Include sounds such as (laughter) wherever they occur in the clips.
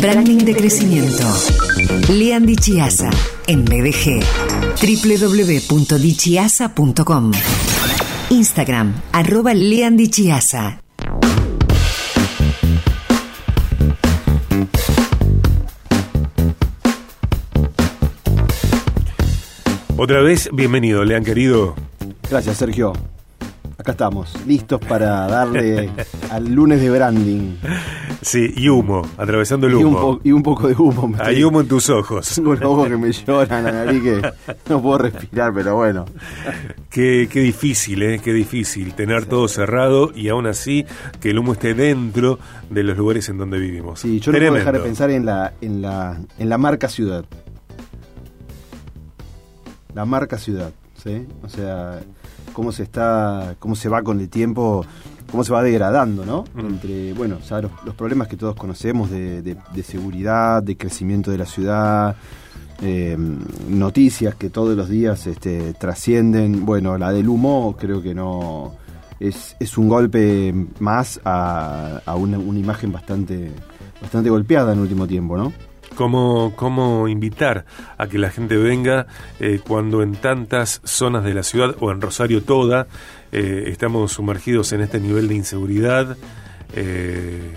Branding de crecimiento. Lean Chiasa en BDG. www.dichiasa.com. Instagram, arroba Chiasa. Otra vez, bienvenido, Lean querido. Gracias, Sergio. Acá estamos, listos para darle (laughs) al lunes de branding. Sí, y humo, atravesando el humo. Y un, poco de humo. Hay humo en tus ojos. Tengo los ojos que me lloran, la nariz que no puedo respirar, pero bueno. Qué, qué difícil, ¿eh? Qué difícil tener todo cerrado y aún así que el humo esté dentro de los lugares en donde vivimos. Sí, yo no puedo dejar de pensar en la, en la, en la marca ciudad. La marca ciudad, ¿sí? O sea cómo se está, cómo se va con el tiempo, cómo se va degradando, ¿no? Entre, bueno, los, problemas que todos conocemos de, seguridad, de crecimiento de la ciudad, eh, noticias que todos los días este, trascienden. Bueno, la del humo creo que no es, es un golpe más a, una, una, imagen bastante, bastante golpeada en el último tiempo, ¿no? Cómo, cómo invitar a que la gente venga eh, cuando en tantas zonas de la ciudad o en Rosario toda eh, estamos sumergidos en este nivel de inseguridad eh,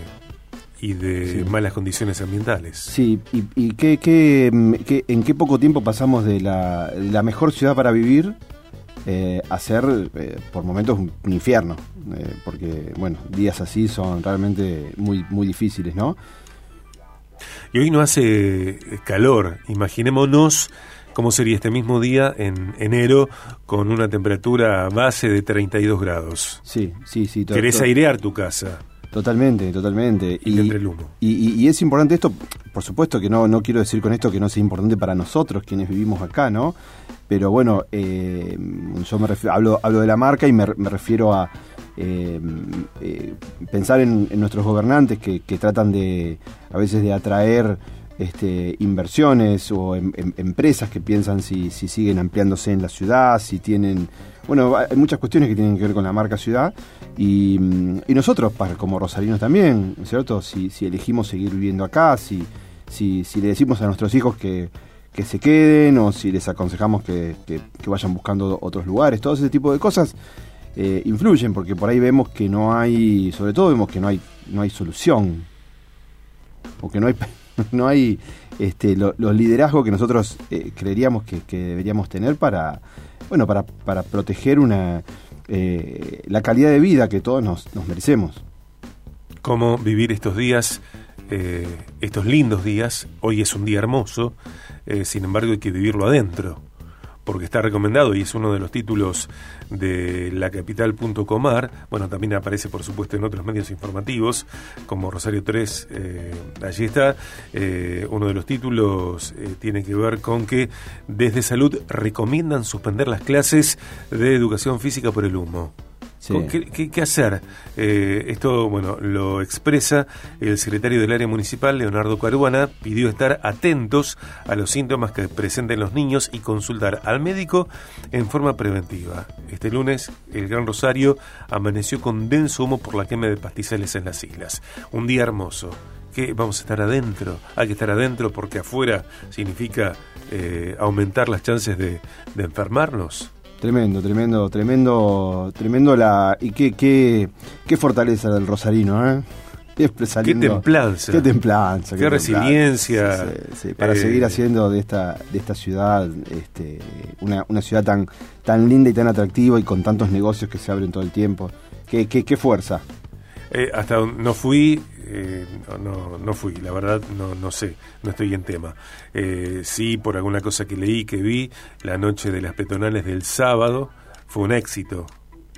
y de malas condiciones ambientales. Sí, y, y qué, qué, en qué poco tiempo pasamos de la, la mejor ciudad para vivir a ser por momentos un, infierno, porque bueno, días así son realmente muy, muy difíciles, ¿no? Y hoy no hace calor. Imaginémonos cómo sería este mismo día en enero con una temperatura base de 32 grados. Sí, sí, sí. Querés airear tu casa. Totalmente, totalmente. Y, y, el humo. Y, es importante esto, por supuesto que no, no quiero decir con esto que no sea importante para nosotros, quienes vivimos acá, ¿no? Pero bueno, eh, yo me hablo, hablo de la marca y me refiero a, eh, eh, pensar en, nuestros gobernantes que, tratan de a veces de atraer este, inversiones o em, em, empresas que piensan si, siguen ampliándose en la ciudad, si tienen... Bueno, hay muchas cuestiones que tienen que ver con la marca ciudad y, nosotros, como rosarinos también, ¿cierto? Si, elegimos seguir viviendo acá, si, si, le decimos a nuestros hijos que, se queden o si les aconsejamos que, vayan buscando otros lugares, todo ese tipo de cosas eh, influyen, porque por ahí vemos que no hay, sobre todo vemos que no hay, no hay solución, o que no hay, (laughs) no hay este, los liderazgos que nosotros eh, creeríamos que, deberíamos tener para, bueno, para, para proteger una, eh, la calidad de vida que todos nos, nos merecemos. ¿Cómo vivir estos días? estos lindos días, hoy es un día hermoso, sin embargo hay que vivirlo adentro, porque está recomendado y es uno de los títulos de la capital.comar. Bueno, también aparece por supuesto en otros medios informativos como Rosario 3. Eh, allí está. Eh, uno de los títulos eh, tiene que ver con que desde salud recomiendan suspender las clases de educación física por el humo. ¿Qué, hacer? Eh, esto, bueno, lo expresa el secretario del área municipal, Leonardo Caruana, pidió estar atentos a los síntomas que presenten los niños y consultar al médico en forma preventiva. Este lunes, el Gran Rosario amaneció con denso humo por la quema de pastizales en las islas. Un día hermoso. que vamos a estar adentro? Hay que estar adentro porque afuera significa eh, aumentar las chances de, de enfermarnos. Tremendo, tremendo, tremendo, tremendo la. Y qué, qué, qué fortaleza del Rosarino, ¿eh? Qué templanza. Qué templanza. Qué, resiliencia. para eh, seguir haciendo de esta, de esta ciudad este, una, una, ciudad tan, tan linda y tan atractiva y con tantos negocios que se abren todo el tiempo. Qué, qué, qué fuerza. Eh, hasta no fui, eh, no, no, fui, la verdad no, no sé, no estoy en tema. Eh, sí, por alguna cosa que leí, que vi, la noche de las peatonales del sábado fue un éxito,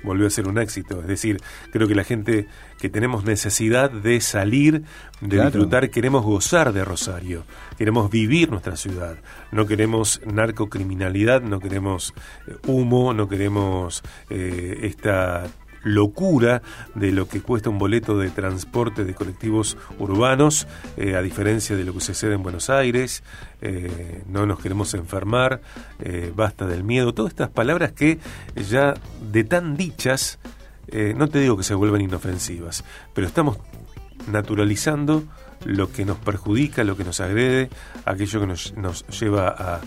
volvió a ser un éxito. Es decir, creo que la gente que tenemos necesidad de salir, de disfrutar, queremos gozar de Rosario, queremos vivir nuestra ciudad, no queremos narcocriminalidad, no queremos eh, humo, no queremos esta locura de lo que cuesta un boleto de transporte de colectivos urbanos, eh, a diferencia de lo que sucede en Buenos Aires, eh, no nos queremos enfermar, eh, basta del miedo, todas estas palabras que ya de tan dichas, no te digo que se vuelvan inofensivas, pero estamos naturalizando lo que nos perjudica, lo que nos agrede, aquello que nos, nos lleva a,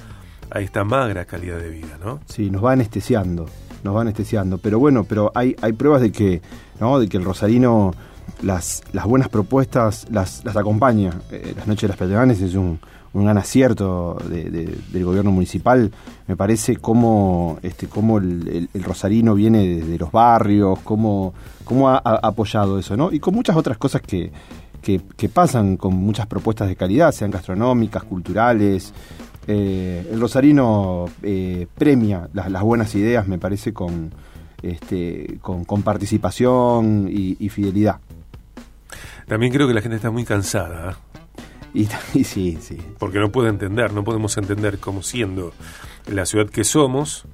a esta magra calidad de vida, ¿no? Sí, nos va anestesiando, nos va anestesiando. Pero bueno, pero hay, hay pruebas de que, ¿no? de que el rosarino las, las buenas propuestas las, las acompaña. Eh, las noches de las peatonales es un, un gran acierto de- de- del gobierno municipal. Me parece cómo, este, cómo el, el- rosarino viene desde los barrios, cómo, cómo ha, ha apoyado eso, ¿no? Y con muchas otras cosas que, que, que pasan con muchas propuestas de calidad, sean gastronómicas, culturales. Eh, el rosarino eh, premia las, las buenas ideas, me parece, con, este, con, con participación y, y fidelidad. También creo que la gente está muy cansada. Y, (laughs) y sí, sí. porque no puede entender, no podemos entender cómo siendo la ciudad que somos,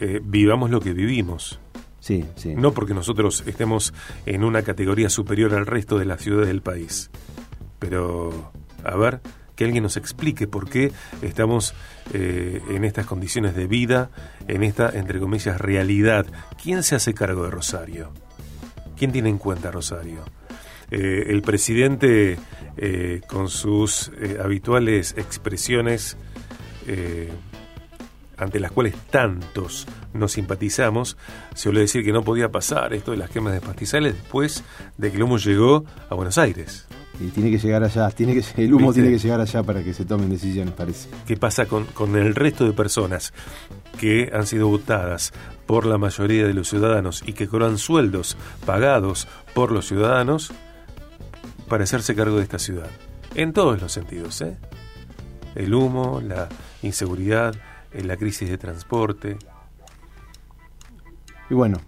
eh, vivamos lo que vivimos. Sí, sí. No porque nosotros estemos en una categoría superior al resto de las ciudades del país. Pero, a ver, que alguien nos explique por qué estamos eh, en estas condiciones de vida, en esta, entre comillas, realidad. ¿Quién se hace cargo de Rosario? ¿Quién tiene en cuenta Rosario? Eh, el presidente, eh, con sus eh, habituales expresiones, ante las cuales tantos nos simpatizamos, se suele decir que no podía pasar esto de las quemas de pastizales después de que el llegó a Buenos Aires. Y tiene que llegar allá, tiene que, el humo ¿Viste? tiene que llegar allá para que se tomen decisiones, parece. ¿Qué pasa con, con el resto de personas que han sido votadas por la mayoría de los ciudadanos y que cobran sueldos pagados por los ciudadanos para hacerse cargo de esta ciudad? En todos los sentidos, ¿eh? El humo, la inseguridad, eh, la crisis de transporte. Y bueno,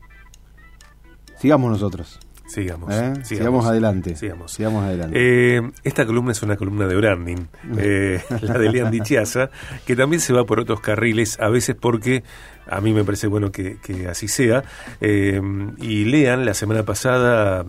sigamos nosotros. Sigamos. ¿eh? Sigamos, adelante. Sigamos. Sigamos adelante. Eh, esta columna es una columna de branding, eh, (laughs) la de Leandri Chiazza, que también se va por otros carriles, a veces porque a mí me parece bueno que, que así sea. Y Lean, la semana pasada,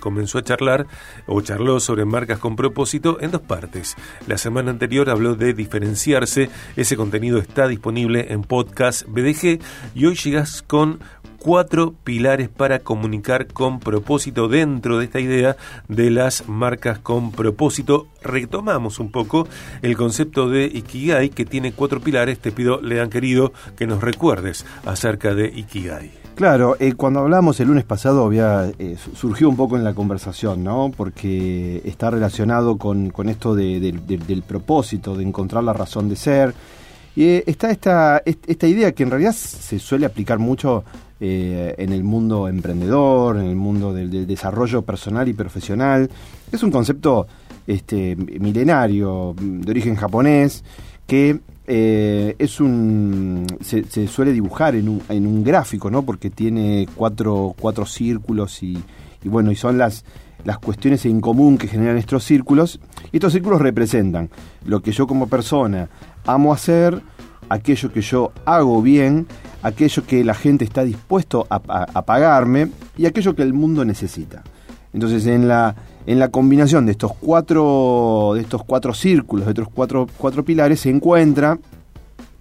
comenzó a charlar, o charló sobre marcas con propósito en dos partes. La semana anterior habló de diferenciarse, ese contenido está disponible en podcast BDG, y hoy llegas con cuatro pilares para comunicar con propósito dentro de esta idea de las marcas con propósito. Retomamos un poco el concepto de Ikigai que tiene cuatro pilares. Te pido, Lean querido, que nos recuerdes acerca de Ikigai. Claro, eh, cuando hablamos el lunes pasado había eh, su- surgió un poco en la conversación, ¿no? Porque está relacionado con, con esto de- del- del- del propósito, de encontrar la razón de ser. Y eh, está esta, est- esta idea que en realidad se suele aplicar mucho eh, en el mundo emprendedor, en el mundo del, del desarrollo personal y profesional. Es un concepto este, milenario, de origen japonés, que eh, es un se, se suele dibujar en un, en un gráfico, ¿no? Porque tiene cuatro, cuatro círculos y, y bueno, y son las, las cuestiones en común que generan estos círculos. Y estos círculos representan lo que yo como persona amo hacer, aquello que yo hago bien, aquello que la gente está dispuesto a, a- a pagarme y aquello que el mundo necesita. Entonces, en la, en la combinación de estos cuatro, de estos cuatro círculos, de estos cuatro, cuatro pilares, se encuentra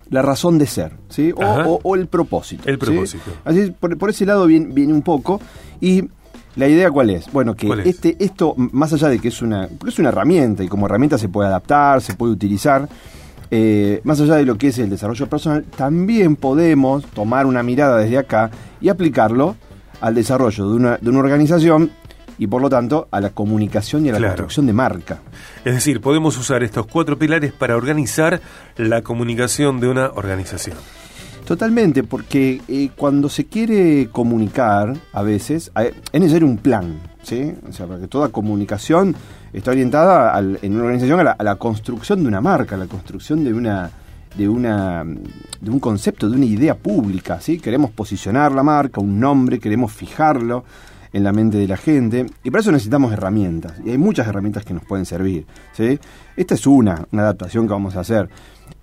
la razón de ser, ¿sí? O, Ajá. o- o el propósito. El ¿sí? propósito. Así es, por, por ese lado viene, viene un poco. Y la idea cuál es? Bueno, que este, esto, más allá de que es una, porque es una herramienta y como herramienta se puede adaptar, se puede utilizar, eh, más allá de lo que es el desarrollo personal, también podemos tomar una mirada desde acá y aplicarlo al desarrollo de una, de una organización y por lo tanto a la comunicación y a la Claro. construcción de marca. Es decir, podemos usar estos cuatro pilares para organizar la comunicación de una organización. Totalmente, porque eh, cuando se quiere comunicar, a veces, es necesario un plan, ¿sí? O sea, porque toda comunicación está orientada al- en una organización a la, a la construcción de una marca, a la construcción de una de una de un concepto, de una idea pública, ¿sí? Queremos posicionar la marca, un nombre, queremos fijarlo en la mente de la gente y para eso necesitamos herramientas y hay muchas herramientas que nos pueden servir, ¿sí? Esta es una, una adaptación que vamos a hacer.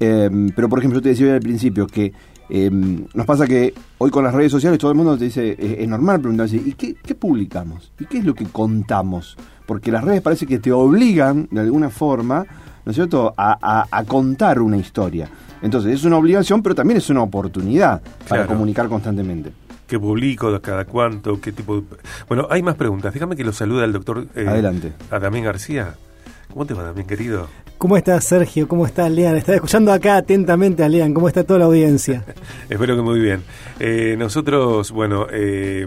Eh, pero por ejemplo, yo te decía al principio que eh, nos pasa que hoy con las redes sociales todo el mundo te dice, es, es normal preguntarse, ¿y qué, qué publicamos? ¿Y qué es lo que contamos? Porque las redes parece que te obligan de alguna forma, ¿no es cierto?, a, a- a contar una historia. Entonces es una obligación, pero también es una oportunidad para comunicar constantemente. ¿Qué publico? ¿Cada cuánto? ¿Qué tipo de... Bueno, hay más preguntas. Déjame que lo salude al doctor... Eh, Adelante. A Damián García. ¿Cómo te va, Damián, querido? ¿Cómo estás, Sergio? ¿Cómo estás, Lean? Estaba escuchando acá atentamente a Lean. ¿Cómo está toda la audiencia? (laughs) Espero que muy bien. Eh, nosotros, bueno, eh,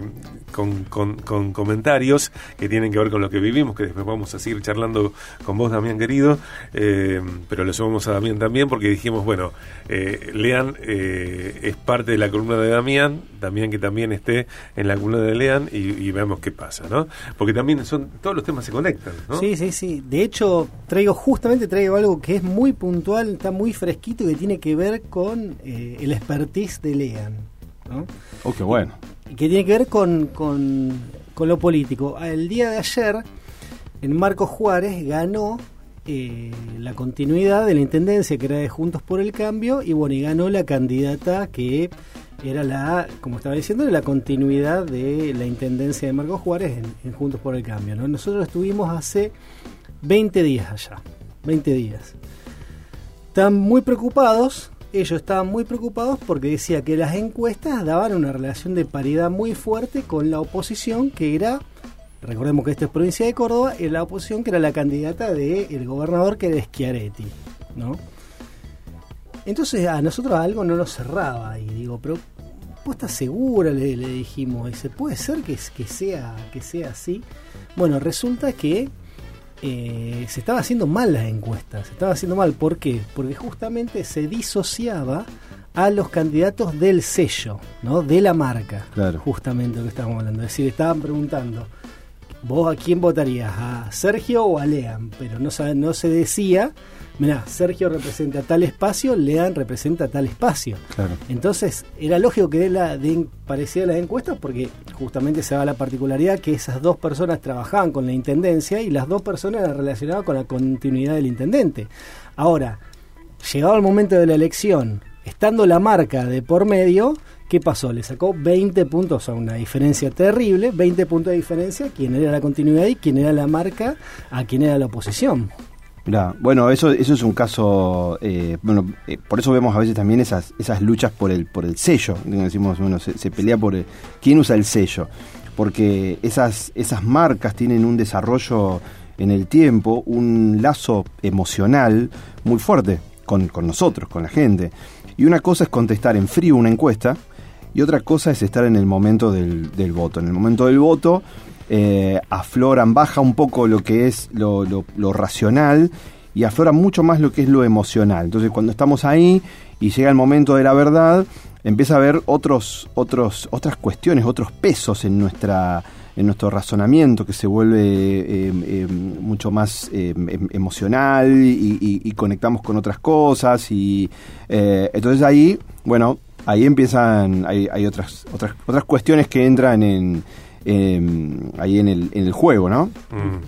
con, con, comentarios que tienen que ver con lo que vivimos, que después vamos a seguir charlando con vos, Damián, querido, eh, pero lo sumamos a Damián también porque dijimos, bueno, eh, Lean eh, es parte de la columna de Damián, Damián que también esté en la columna de Lean y, veamos qué pasa, ¿no? Porque también son todos los temas se conectan, ¿no? Sí, sí, sí. De hecho, traigo justamente traigo algo que es muy puntual, está muy fresquito y que tiene que ver con el expertise de Lean. ¿no? Oh, qué bueno que tiene que ver con, con, lo político. El día de ayer, en Marcos Juárez ganó eh, la continuidad de la intendencia que era de Juntos por el Cambio y bueno, y ganó la candidata que era la, como estaba diciendo, la continuidad de la intendencia de Marcos Juárez en, Juntos por el Cambio. ¿no? Nosotros estuvimos hace 20 días allá, 20 días. Están muy preocupados ellos estaban muy preocupados porque decía que las encuestas daban una relación de paridad muy fuerte con la oposición, que era, recordemos que esta es provincia de Córdoba, la oposición que era la candidata del gobernador que era Schiaretti, ¿no? Entonces a nosotros algo no nos cerraba y digo, pero ¿vos segura? Le, le dijimos, dice, ¿puede ser que, sea, que sea así? Bueno, resulta que eh, se estaba haciendo mal las encuestas, se estaba haciendo mal. ¿Por qué? Porque justamente se disociaba a los candidatos del sello, ¿no? De la marca. Claro. Justamente lo que estábamos hablando. Es decir, estaban preguntando, ¿vos a quién votarías? ¿A Sergio o a Lean? Pero no, no se decía mirá, Sergio representa tal espacio, Lean representa tal espacio. Claro. Entonces, era lógico que de la, de, parecía las encuestas porque justamente se daba la particularidad que esas dos personas trabajaban con la intendencia y las dos personas eran relacionadas con la continuidad del intendente. Ahora, llegado el momento de la elección, estando la marca de por medio, ¿qué pasó? Le sacó 20 puntos, a una diferencia terrible, 20 puntos de diferencia, quién era la continuidad y quién era la marca, a quién era la oposición bueno, eso, eso es un caso, eh, bueno, eh, por eso vemos a veces también esas, esas luchas por el, por el sello, decimos, bueno, se, pelea por quién usa el sello, porque esas, esas marcas tienen un desarrollo en el tiempo, un lazo emocional muy fuerte con, con nosotros, con la gente. Y una cosa es contestar en frío una encuesta, y otra cosa es estar en el momento del, del voto. En el momento del voto eh, afloran, baja un poco lo que es lo, racional y aflora mucho más lo que es lo emocional. Entonces cuando estamos ahí y llega el momento de la verdad, empieza a haber otros, otros, otras cuestiones, otros pesos en nuestra en nuestro razonamiento que se vuelve eh, eh, mucho más em, emocional y, conectamos con otras cosas y entonces ahí bueno ahí empiezan hay, hay otras otras otras cuestiones que entran en ahí en el, en el juego, ¿no? Mm.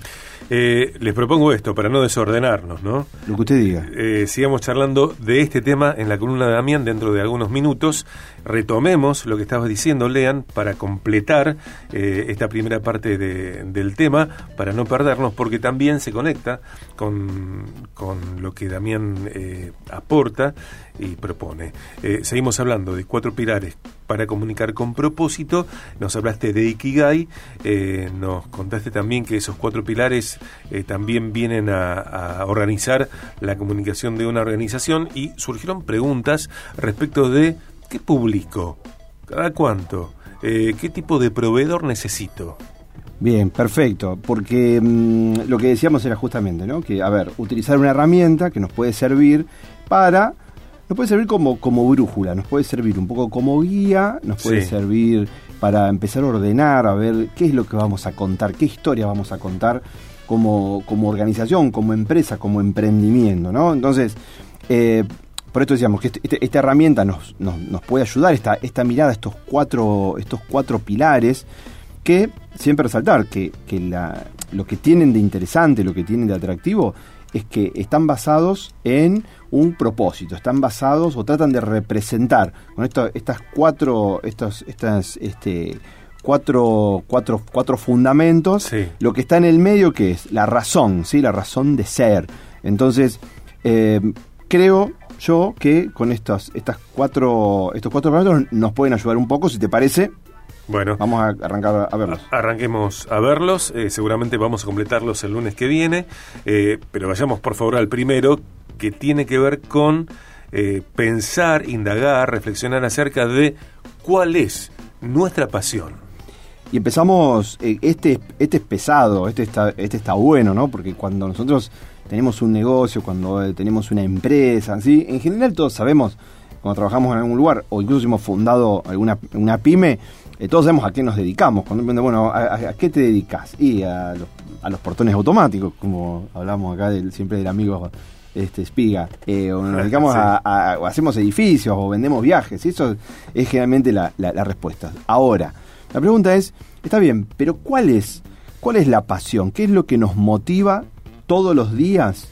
Eh, les propongo esto para no desordenarnos, ¿no? Lo que usted diga. Eh, sigamos charlando de este tema en la columna de Damián dentro de algunos minutos. Retomemos lo que estabas diciendo, Lean, para completar eh, esta primera parte del tema, para no perdernos, porque también se conecta con, con lo que Damián aporta y propone. seguimos hablando de cuatro pilares para comunicar con propósito. Nos hablaste de Ikigai, eh, nos contaste también que esos cuatro pilares eh, también vienen a, organizar la comunicación de una organización y surgieron preguntas respecto de qué publico, cada cuánto, eh, qué tipo de proveedor necesito. Bien, perfecto, porque mm, lo que decíamos era justamente, ¿no? Que, a ver, utilizar una herramienta que nos puede servir para nos puede servir como, como brújula, nos puede servir un poco como guía, nos puede servir para empezar a ordenar, a ver qué es lo que vamos a contar, qué historia vamos a contar como, como organización, como empresa, como emprendimiento, ¿no? Entonces, eh, por esto decíamos que este, este, esta herramienta nos, nos, puede ayudar, esta, esta mirada, estos cuatro, estos cuatro pilares, que siempre resaltar que, que la, lo que tienen de interesante, lo que tienen de atractivo, es que están basados en un propósito, están basados o tratan de representar con esto, estas cuatro, estos, estas, este, cuatro, cuatro, cuatro fundamentos, lo que está en el medio que es la razón, ¿sí? la razón de ser. Entonces, eh, creo yo que con estos, estas cuatro, estos cuatro parámetros nos pueden ayudar un poco, si te parece, Bueno, vamos a arrancar a verlos. Arranquemos a verlos, eh, seguramente vamos a completarlos el lunes que viene, eh, pero vayamos por favor al primero, que tiene que ver con eh, pensar, indagar, reflexionar acerca de cuál es nuestra pasión. Y empezamos, este, este es pesado, este está, este está bueno, ¿no? Porque cuando nosotros tenemos un negocio, cuando tenemos una empresa, ¿sí? en general todos sabemos, cuando trabajamos en algún lugar, o incluso hemos fundado alguna una pyme, eh, todos sabemos a qué nos dedicamos. Cuando bueno, ¿a, qué te dedicas? Y a los, portones automáticos, como hablamos acá del, siempre del amigo este Spiga. Eh, o nos (laughs) dedicamos a, hacemos edificios o vendemos viajes. Eso es generalmente la, respuesta. Ahora, la pregunta es, está bien, pero ¿cuál es, cuál es la pasión? ¿Qué es lo que nos motiva todos los días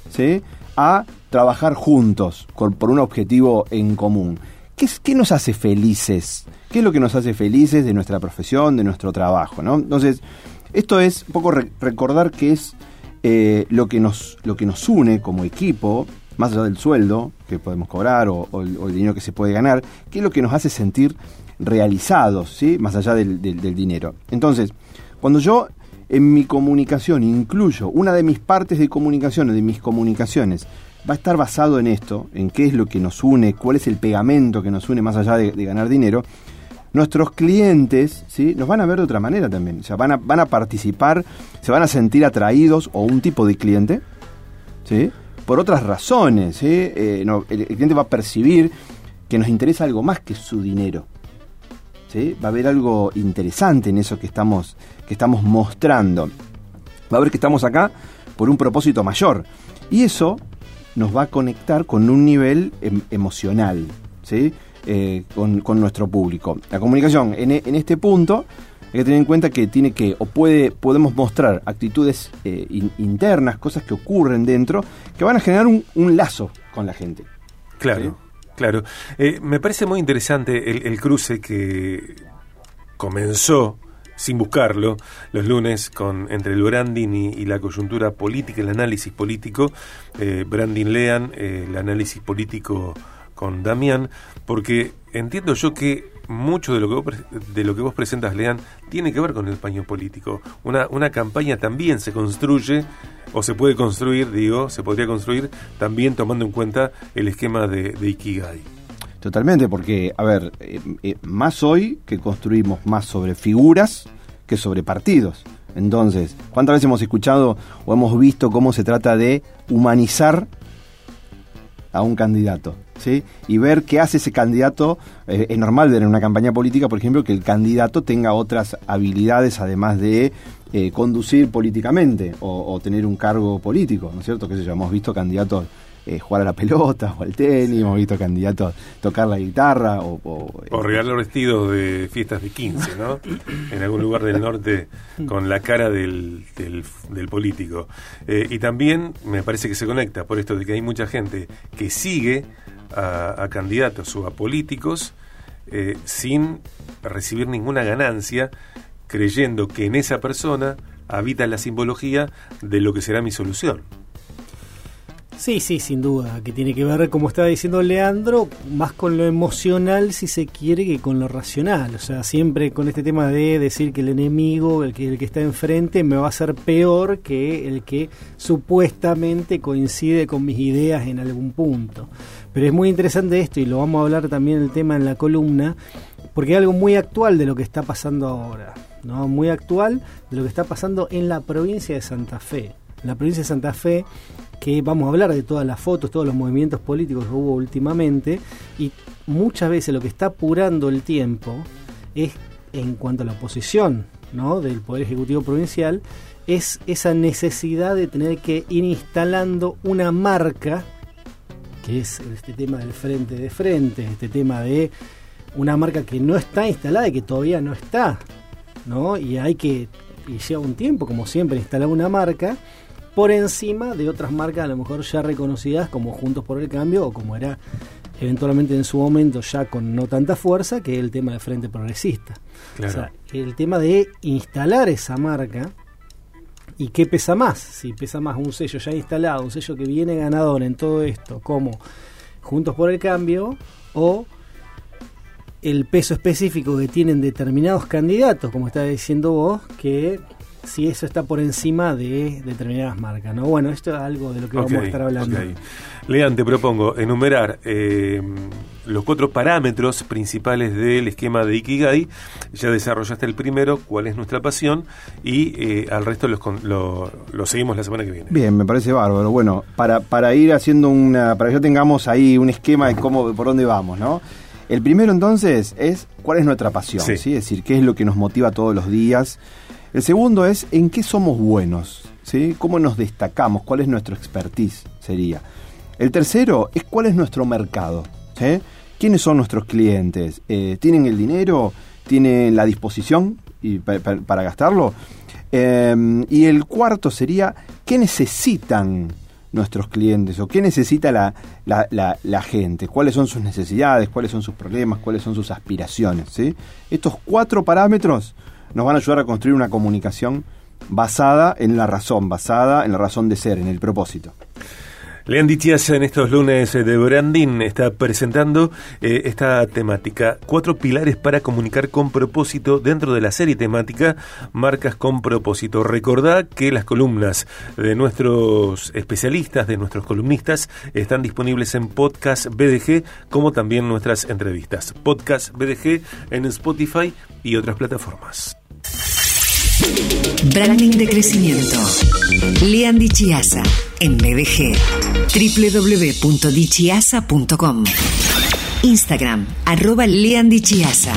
a trabajar juntos por un objetivo en común? ¿Qué, ¿Qué nos hace felices? qué es lo que nos hace felices de nuestra profesión, de nuestro trabajo, ¿no? Entonces, esto es un poco recordar que es eh, lo, que nos, lo que nos une como equipo, más allá del sueldo que podemos cobrar o, el, dinero que se puede ganar, qué es lo que nos hace sentir realizados, ¿sí? Más allá del, del dinero. Entonces, cuando yo en mi comunicación incluyo una de mis partes de comunicación, de mis comunicaciones, va a estar basado en esto, en qué es lo que nos une, cuál es el pegamento que nos une más allá de ganar dinero, nuestros clientes ¿sí? nos van a ver de otra manera también. O sea, van a, van a participar, se van a sentir atraídos o un tipo de cliente, ¿sí? por otras razones. Eh, el, cliente va a percibir que nos interesa algo más que su dinero. ¿sí? Va a haber algo interesante en eso que estamos, que estamos mostrando. Va a ver que estamos acá por un propósito mayor. Y eso nos va a conectar con un nivel em, emocional. ¿sí? Eh, con, nuestro público. La comunicación en, en, este punto hay que tener en cuenta que tiene que o puede podemos mostrar actitudes eh, internas, cosas que ocurren dentro, que van a generar un, lazo con la gente. Claro. Claro, eh, me parece muy interesante el, cruce que comenzó sin buscarlo, los lunes con entre el branding y, la coyuntura política, el análisis político. branding lean, el análisis político con Damián, porque entiendo yo que mucho de lo que vos, de lo que vos presentas, Lean, tiene que ver con el paño político. Una, una campaña también se construye, o se puede construir, digo, se podría construir también tomando en cuenta el esquema de, Ikigai. Totalmente, porque, a ver, eh, eh, más hoy que construimos más sobre figuras que sobre partidos. Entonces, ¿cuántas veces hemos escuchado o hemos visto cómo se trata de humanizar a un candidato? ¿sí? y ver qué hace ese candidato. Eh, es normal ver en una campaña política, por ejemplo, que el candidato tenga otras habilidades además de eh, conducir políticamente o, tener un cargo político, ¿no es cierto? Que sé hemos visto candidatos eh, jugar a la pelota o al tenis, hemos visto candidatos tocar la guitarra o... O, o regalar vestidos de fiestas de 15, ¿no? (laughs) en algún lugar del norte con la cara del, del, político. y también me parece que se conecta por esto de que hay mucha gente que sigue a, candidatos o a políticos eh, sin recibir ninguna ganancia, creyendo que en esa persona habita la simbología de lo que será mi solución. Sí, sí, sin duda, que tiene que ver, como estaba diciendo Leandro, más con lo emocional, si se quiere, que con lo racional. O sea, siempre con este tema de decir que el enemigo, el que, el que está enfrente, me va a ser peor que el que supuestamente coincide con mis ideas en algún punto. Pero es muy interesante esto y lo vamos a hablar también el tema en la columna, porque hay algo muy actual de lo que está pasando ahora, ¿no? Muy actual de lo que está pasando en la provincia de Santa Fe. La provincia de Santa Fe, que vamos a hablar de todas las fotos, todos los movimientos políticos que hubo últimamente, y muchas veces lo que está apurando el tiempo es en cuanto a la oposición ¿no? del Poder Ejecutivo Provincial, es esa necesidad de tener que ir instalando una marca que es este tema del frente de frente, este tema de una marca que no está instalada y que todavía no está, ¿no? Y hay que, y lleva un tiempo, como siempre, instalar una marca por encima de otras marcas a lo mejor ya reconocidas como Juntos por el Cambio o como era eventualmente en su momento ya con no tanta fuerza que el tema del Frente Progresista. O sea, el tema de instalar esa marca ¿Y qué pesa más? Si pesa más un sello ya instalado, un sello que viene ganador en todo esto, como Juntos por el Cambio, o el peso específico que tienen determinados candidatos, como está diciendo vos, que si eso está por encima de determinadas marcas. ¿no? Bueno, esto es algo de lo que vamos a estar hablando. Lean, te propongo enumerar eh, los cuatro parámetros principales del esquema de Ikigai. Ya desarrollaste el primero, cuál es nuestra pasión, y eh, al resto los, lo, lo, seguimos la semana que viene. Bien, me parece bárbaro. Bueno, para, para ir haciendo una, para que ya tengamos ahí un esquema de cómo, por dónde vamos, ¿no? El primero entonces es cuál es nuestra pasión, ¿sí? Es decir, qué es lo que nos motiva todos los días. El segundo es en qué somos buenos, ¿sí? ¿Cómo nos destacamos? ¿Cuál es nuestro expertise? Sería. El tercero es cuál es nuestro mercado, ¿sí? ¿Quiénes son nuestros clientes? Eh, ¿Tienen el dinero? ¿Tienen la disposición para, gastarlo? Em, y el cuarto sería, ¿qué necesitan nuestros clientes o qué necesita la, la, gente? ¿Cuáles son sus necesidades? ¿Cuáles son sus problemas? ¿Cuáles son sus aspiraciones? ¿sí? Estos cuatro parámetros nos van a ayudar a construir una comunicación basada en la razón, basada en la razón de ser, en el propósito. Leandy Chiasa en estos lunes de branding está presentando eh, esta temática, cuatro pilares para comunicar con propósito dentro de la serie temática Marcas con propósito. Recordá que las columnas de nuestros especialistas, de nuestros columnistas, están disponibles en Podcast BDG, como también nuestras entrevistas. Podcast BDG en Spotify y otras plataformas. Branding de crecimiento. Lean Chiasa en BDG. www.dichiasa.com. Instagram, arroba Lean Chiasa.